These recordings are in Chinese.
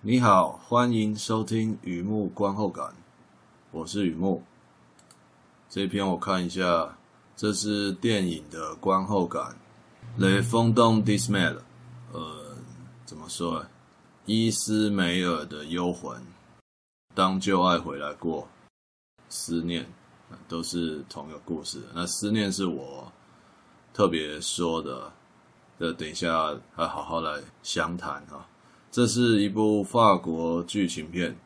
你好，欢迎收听雨木观后感，我是雨木。这篇我看一下，这是电影的观后感。Les Fantômes d'Ismaël，呃，怎么说？伊斯梅尔的幽魂，当旧爱回来过，思念，都是同一个故事。那思念是我特别说的，这等一下还好好来详谈哈。这是一部法国剧情片，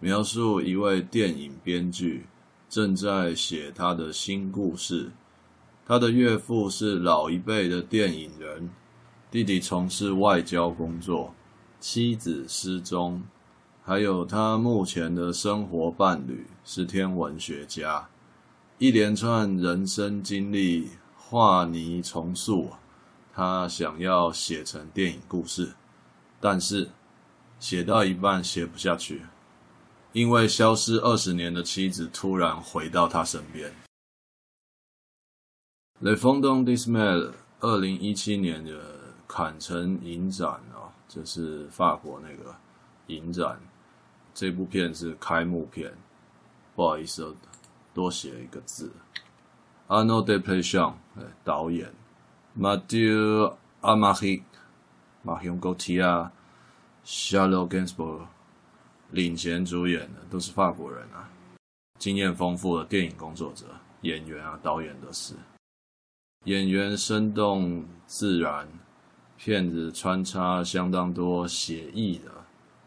描述一位电影编剧正在写他的新故事。他的岳父是老一辈的电影人，弟弟从事外交工作，妻子失踪，还有他目前的生活伴侣是天文学家。一连串人生经历画泥重塑，他想要写成电影故事。但是写到一半写不下去，因为消失二十年的妻子突然回到他身边。Le Fantômes d'Ismaël 二零一七年的坎城影展啊，这是法国那个影展。这部片是开幕片，不好意思，多写一个字。Arnaud Desplechin 导演，Mathieu Amalric、Marion Cotillard、Charlotte Gainsbourg 领衔主演的，都是法国人啊，经验丰富的电影工作者、演员啊、导演都是。演员生动自然，片子穿插相当多写意的，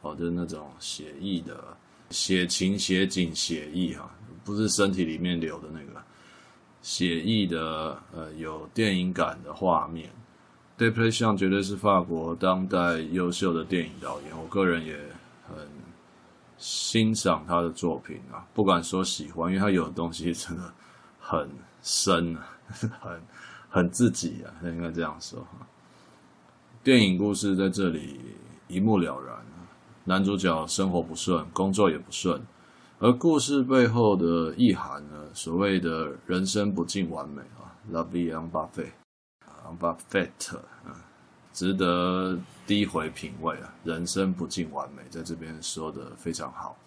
哦，就是那种写意的写情写景写意哈，不是身体里面流的那个写意的，呃，有电影感的画面。Desplechin 绝对是法国当代优秀的电影导演，我个人也很欣赏他的作品啊，不敢说喜欢，因为他有的东西真的很深啊，很。很自己啊，应该这样说。电影故事在这里一目了然。男主角生活不顺，工作也不顺，而故事背后的意涵呢？所谓的人生不尽完美啊，La vie en parfait，en parfait，值得低回品味啊。人生不尽完美，在这边说的非常好。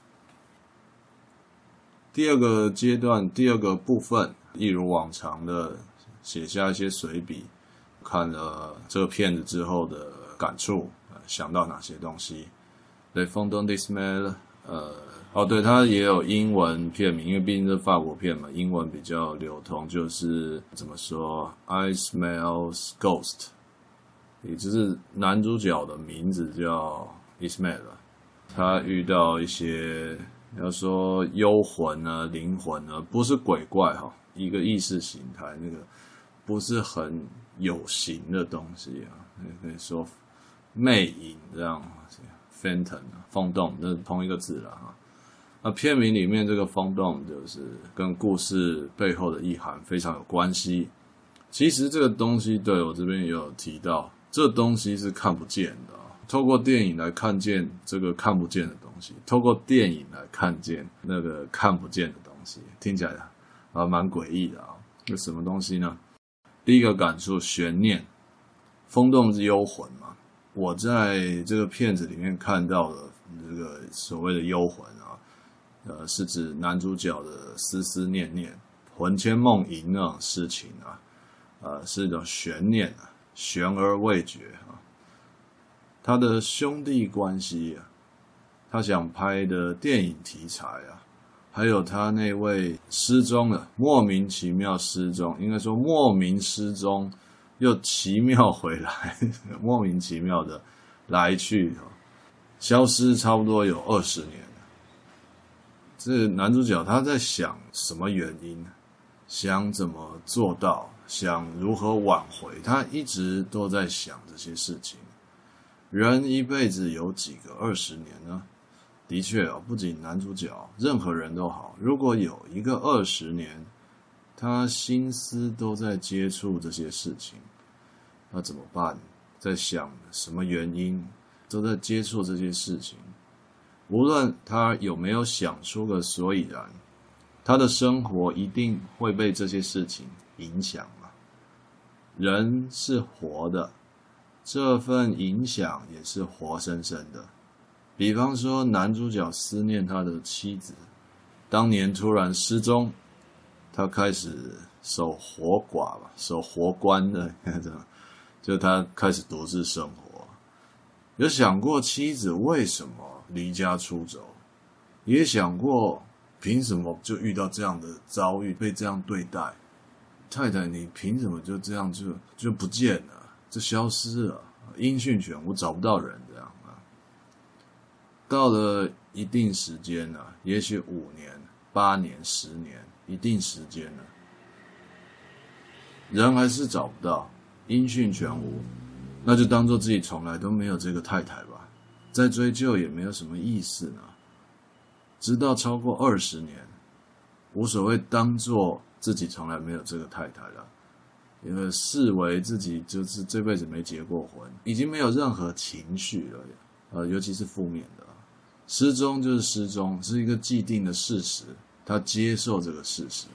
第二个阶段，第二个部分，一如往常的。写下一些随笔，看了这个片子之后的感触，想到哪些东西？Les Fantômes d'Ismaël，呃，哦，对，它也有英文片名，因为毕竟是法国片嘛，英文比较流通，就是怎么说？Ismael's Ghost，也就是男主角的名字叫 Ismael，他遇到一些要说幽魂啊、灵魂啊，不是鬼怪哈，一个意识形态那个。不是很有形的东西啊，可以说魅影这样，phantom 啊，风动，这是同一个字了啊。那片名里面这个风洞，就是跟故事背后的意涵非常有关系。其实这个东西，对我这边也有提到，这东西是看不见的啊。透过电影来看见这个看不见的东西，透过电影来看见那个看不见的东西，听起来啊蛮诡异的啊。这什么东西呢？第一个感触，悬念，风洞是幽魂嘛。我在这个片子里面看到的这个所谓的幽魂，呃，是指男主角的思思念念、魂牵梦萦那种事情啊，呃，是一种悬念啊，悬而未决啊。他的兄弟关系啊，他想拍的电影题材啊。还有他那位失踪了，莫名其妙失踪，应该说莫名失踪，又奇妙回来，莫名其妙的来去，消失差不多有二十年。这男主角他在想什么原因？想怎么做到？想如何挽回？他一直都在想这些事情。人一辈子有几个二十年呢？的确啊，不仅男主角，任何人都好。如果有一个二十年，他心思都在接触这些事情，那怎么办？在想什么原因，都在接触这些事情。无论他有没有想出个所以然，他的生活一定会被这些事情影响嘛。人是活的，这份影响也是活生生的。比方说，男主角思念他的妻子，当年突然失踪，他开始守活寡吧，守活关的，就他开始独自生活。有想过妻子为什么离家出走，也想过凭什么就遇到这样的遭遇，被这样对待。太太，你凭什么就这样就就不见了，就消失了？音讯全无，找不到人这样啊。到了一定时间了，也许五年、八年、十年，一定时间了，人还是找不到，音讯全无，那就当做自己从来都没有这个太太吧，再追究也没有什么意思呢。直到超过二十年，无所谓，当做自己从来没有这个太太了，因为视为自己就是这辈子没结过婚，已经没有任何情绪了，呃，尤其是负面的。失踪就是失踪，是一个既定的事实，他接受这个事实。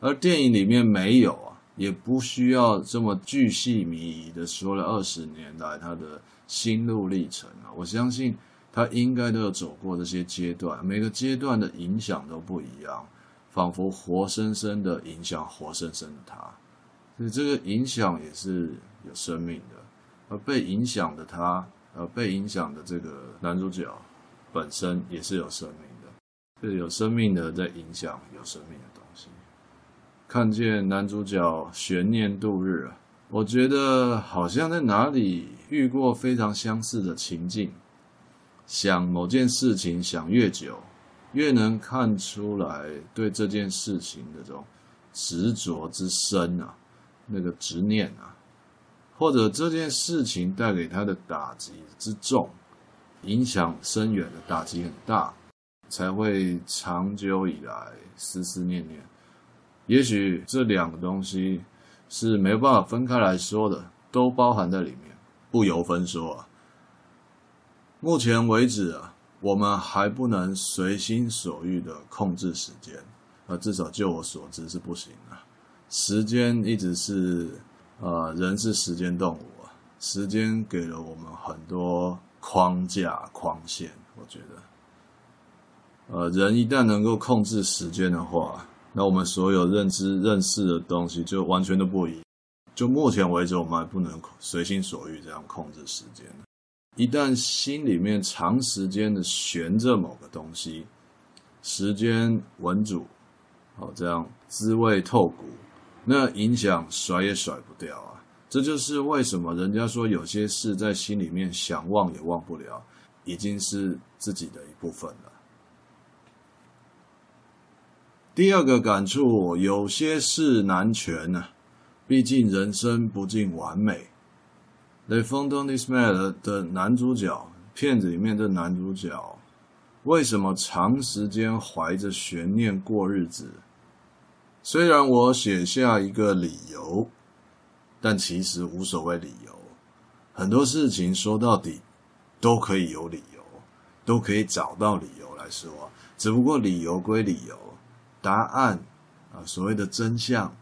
而电影里面没有啊，也不需要这么巨细靡遗的说了二十年来他的心路历程啊。我相信他应该都有走过这些阶段，每个阶段的影响都不一样，仿佛活生生的影响活生生的他，所以这个影响也是有生命的，而被影响的他。呃，被影响的这个男主角本身也是有生命的，就是有生命的在影响有生命的东西。看见男主角悬念度日啊，我觉得好像在哪里遇过非常相似的情境。想某件事情想越久，越能看出来对这件事情的这种执着之深啊，那个执念啊。或者这件事情带给他的打击之重，影响深远的打击很大，才会长久以来思思念念。也许这两个东西是没办法分开来说的，都包含在里面，不由分说啊。目前为止啊，我们还不能随心所欲的控制时间，啊，至少就我所知是不行啊。时间一直是。呃，人是时间动物啊，时间给了我们很多框架、框线。我觉得，呃，人一旦能够控制时间的话，那我们所有认知、认识的东西就完全都不一样。就目前为止，我们还不能随心所欲这样控制时间。一旦心里面长时间的悬着某个东西，时间稳住，好，这样滋味透骨。那影响甩也甩不掉啊！这就是为什么人家说有些事在心里面想忘也忘不了，已经是自己的一部分了。第二个感触，有些事难全啊，毕竟人生不尽完美。《Les Fantômes d'Ismaël》的男主角，片子里面的男主角，为什么长时间怀着悬念过日子？虽然我写下一个理由，但其实无所谓理由。很多事情说到底都可以有理由，都可以找到理由来说。只不过理由归理由，答案啊，所谓的真相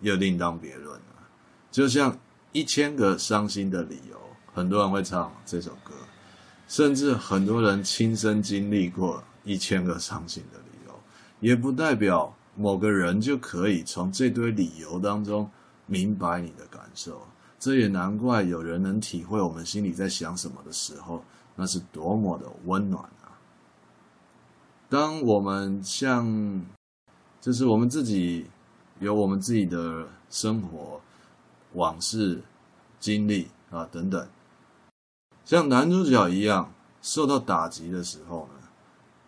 又另当别论了。就像一千个伤心的理由，很多人会唱这首歌，甚至很多人亲身经历过一千个伤心的理由，也不代表。某个人就可以从这堆理由当中明白你的感受，这也难怪有人能体会我们心里在想什么的时候，那是多么的温暖啊！当我们像，就是我们自己有我们自己的生活往事经历啊等等，像男主角一样受到打击的时候呢，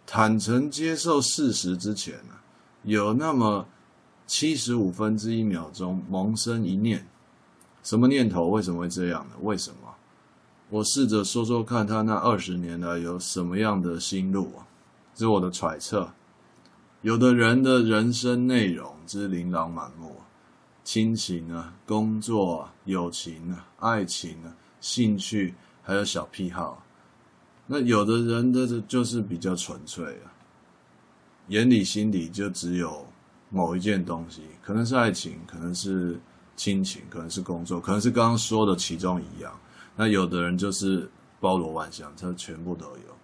坦诚接受事实之前呢。有那么七十五分之一秒钟萌生一念，什么念头？为什么会这样呢？为什么？我试着说说看，他那二十年来有什么样的心路啊？这是我的揣测。有的人的人生内容之琳琅满目，亲情啊，工作啊，友情啊，爱情啊，兴趣，还有小癖好。那有的人的就是比较纯粹啊。眼里心里就只有某一件东西，可能是爱情，可能是亲情，可能是工作，可能是刚刚说的其中一样。那有的人就是包罗万象，他全部都有。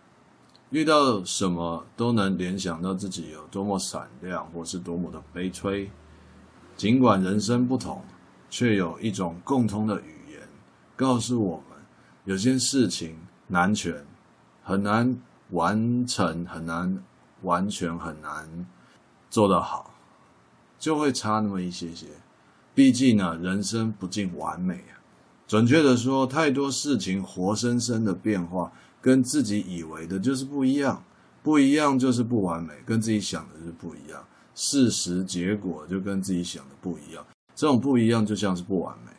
遇到什么都能联想到自己有多么闪亮，或是多么的悲催。尽管人生不同，却有一种共通的语言，告诉我们有些事情难全，很难完成，很难完全，很难做得好，就会差那么一些些。毕竟呢，人生不尽完美啊。准确的说，太多事情活生生的变化。跟自己以为的就是不一样，不一样就是不完美，跟自己想的是不一样，事实结果就跟自己想的不一样，这种不一样就像是不完美。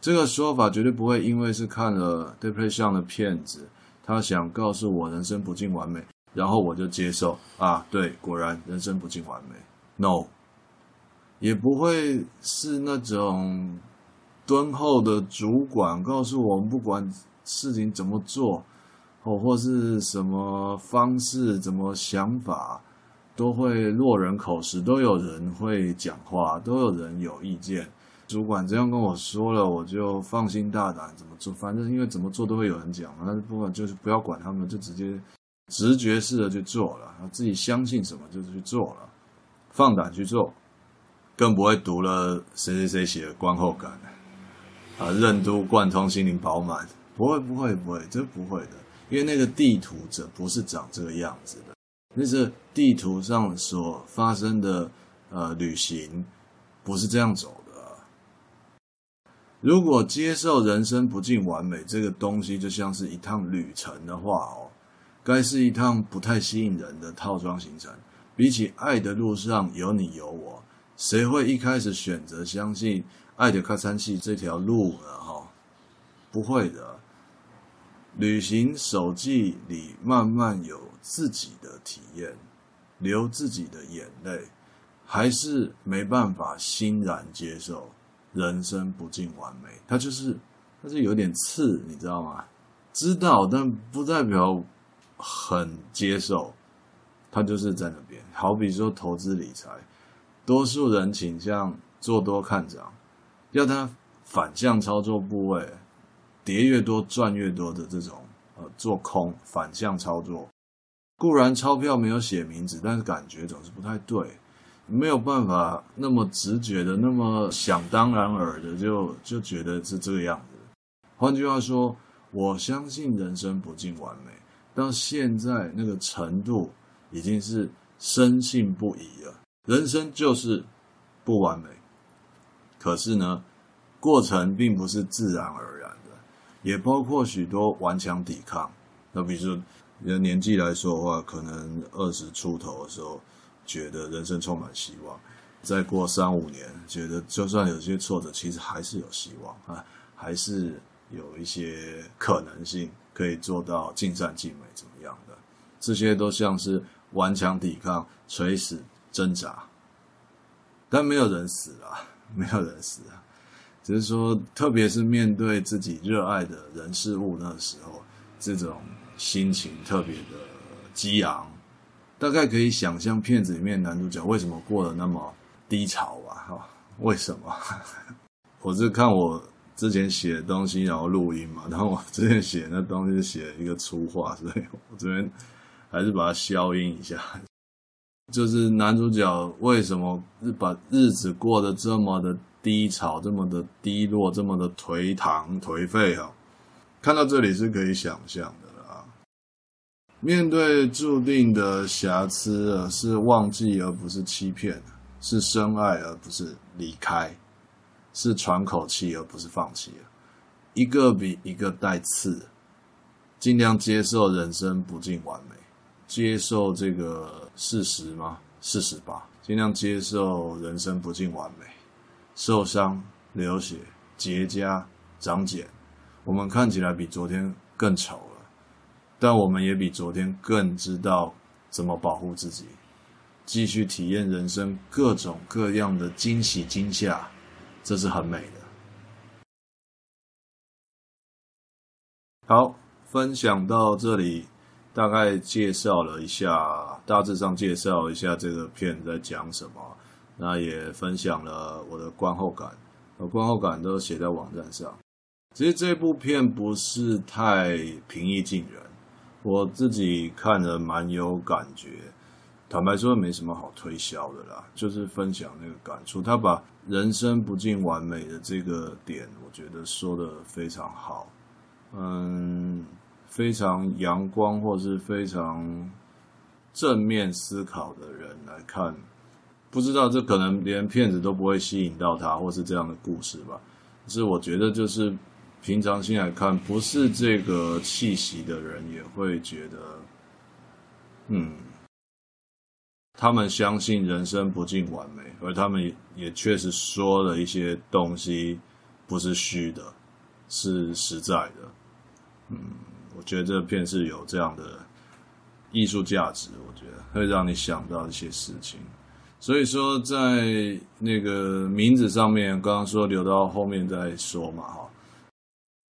这个说法绝对不会因为是看了 depress 向的片子，他想告诉我人生不尽完美，然后我就接受啊，对，果然人生不尽完美。No，也不会是那种敦厚的主管告诉我们，不管事情怎么做。或是什么方式、怎么想法，都会落人口实，都有人会讲话，都有人有意见。主管这样跟我说了，我就放心大胆怎么做。反正因为怎么做都会有人讲嘛，但是不管就是不要管他们，就直接直觉式的去做了，自己相信什么就是去做了，放胆去做，更不会读了谁谁谁写的观后感啊，任督贯通，心灵饱满，不会不会不会，这不会的。因为那个地图者不是长这个样子的，那是地图上所发生的呃旅行，不是这样走的。如果接受人生不尽完美这个东西，就像是一趟旅程的话哦，该是一趟不太吸引人的套装行程。比起爱的路上有你有我，谁会一开始选择相信爱的喀参系这条路呢？哈，不会的。旅行手记里慢慢有自己的体验，流自己的眼泪，还是没办法欣然接受人生不尽完美。它就是，它是有点刺，你知道吗？知道，但不代表很接受。它就是在那边。好比说投资理财，多数人倾向做多看涨，要他反向操作部位。跌越多赚越多的这种，呃，做空反向操作，固然钞票没有写名字，但是感觉总是不太对，没有办法那么直觉的，那么想当然耳的就就觉得是这个样子。换句话说，我相信人生不尽完美，到现在那个程度已经是深信不疑了。人生就是不完美，可是呢，过程并不是自然而然。也包括许多顽强抵抗。那比如说，你的年纪来说的话，可能二十出头的时候，觉得人生充满希望；再过三五年，觉得就算有些挫折，其实还是有希望啊，还是有一些可能性可以做到尽善尽美，怎么样的？这些都像是顽强抵抗、垂死挣扎，但没有人死了，没有人死啊。只是说，特别是面对自己热爱的人事物那时候，这种心情特别的激昂。大概可以想象片子里面男主角为什么过得那么低潮吧？哈，为什么？我是看我之前写的东西，然后录音嘛。然后我之前写那东西写一个粗话，所以我这边还是把它消音一下。就是男主角为什么日把日子过得这么的低潮，这么的低落，这么的颓唐颓废啊！看到这里是可以想象的啦。面对注定的瑕疵啊，是忘记而不是欺骗，是深爱而不是离开，是喘口气而不是放弃。一个比一个带刺，尽量接受人生不尽完美，接受这个事实吗？事实吧，尽量接受人生不尽完美。受伤、流血、结痂、长茧，我们看起来比昨天更丑了，但我们也比昨天更知道怎么保护自己，继续体验人生各种各样的惊喜惊吓，这是很美的。好，分享到这里，大概介绍了一下，大致上介绍一下这个片在讲什么。那也分享了我的观后感，我观后感都写在网站上。其实这部片不是太平易近人，我自己看了蛮有感觉。坦白说，没什么好推销的啦，就是分享那个感触。他把人生不尽完美的这个点，我觉得说得非常好。嗯，非常阳光或是非常正面思考的人来看，不知道这可能连骗子都不会吸引到他，或是这样的故事吧。可是我觉得，就是平常心来看，不是这个气息的人也会觉得，嗯。他们相信人生不尽完美，而他们也确实说了一些东西，不是虚的，是实在的。嗯，我觉得这片是有这样的艺术价值，我觉得会让你想到一些事情。所以说，在那个名字上面，刚刚说留到后面再说嘛，哈。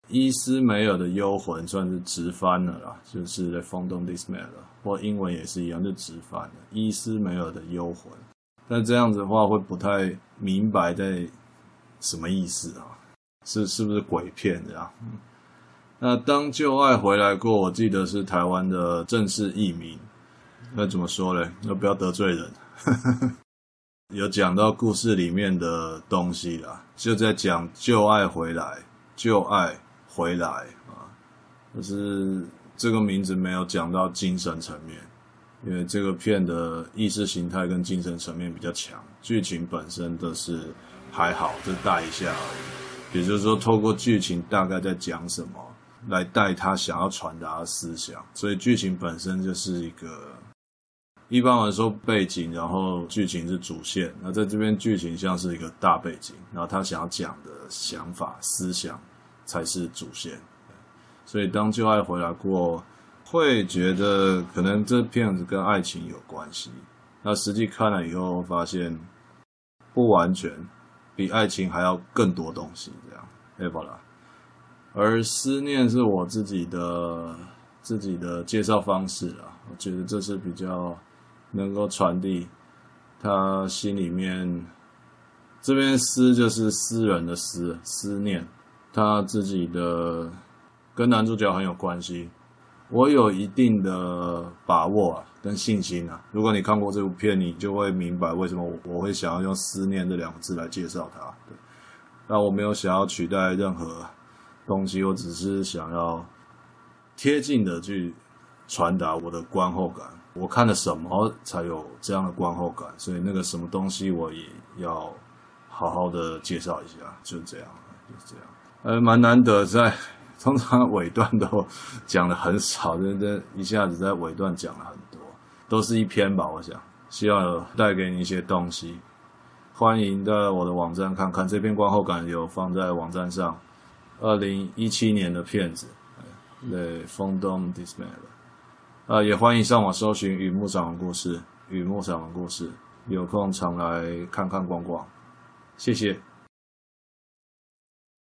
伊斯梅尔的幽魂算是直翻了啦，就是在 Fantôme d'Ismaël 了。或英文也是一样，就直翻了伊斯梅尔的幽魂。但这样子的话，会不太明白在什么意思啊？是是不是鬼片这样？那当旧爱回来过，我记得是台湾的正式译名。那怎么说呢？那不要得罪人。有讲到故事里面的东西啦，就在讲旧爱回来，旧爱回来啊，就是。这个名字没有讲到精神层面，因为这个片的意识形态跟精神层面比较强，剧情本身的是还好，就带一下而已。也就是说，透过剧情大概在讲什么，来带他想要传达的思想。所以剧情本身就是一个，一般来说背景，然后剧情是主线。那在这边剧情像是一个大背景，然后他想要讲的想法、思想才是主线。所以当旧爱回来过，会觉得可能这片子跟爱情有关系。那实际看了以后，发现不完全，比爱情还要更多东西。这样，哎，好了。而思念是我自己的自己的介绍方式啊，我觉得这是比较能够传递他心里面。这边思就是私人的思，思念他自己的。跟男主角很有关系，我有一定的把握啊，跟信心啊。如果你看过这部片，你就会明白为什么我我会想要用“思念”这两个字来介绍它。对，那我没有想要取代任何东西，我只是想要贴近的去传达我的观后感。我看了什么才有这样的观后感？所以那个什么东西我也要好好的介绍一下。就这样，就是这样。呃，蛮难得在。通常尾段都讲的很少，这这一下子在尾段讲了很多，都是一篇吧。我想，希望有带给你一些东西。欢迎在我的网站看看这篇观后感，有放在网站上。二零一七年的片子，对，Fantôme d'Ismaël。啊，也欢迎上网搜寻《雨幕长的故事》，《雨幕长的故事》，有空常来看看逛逛。谢谢。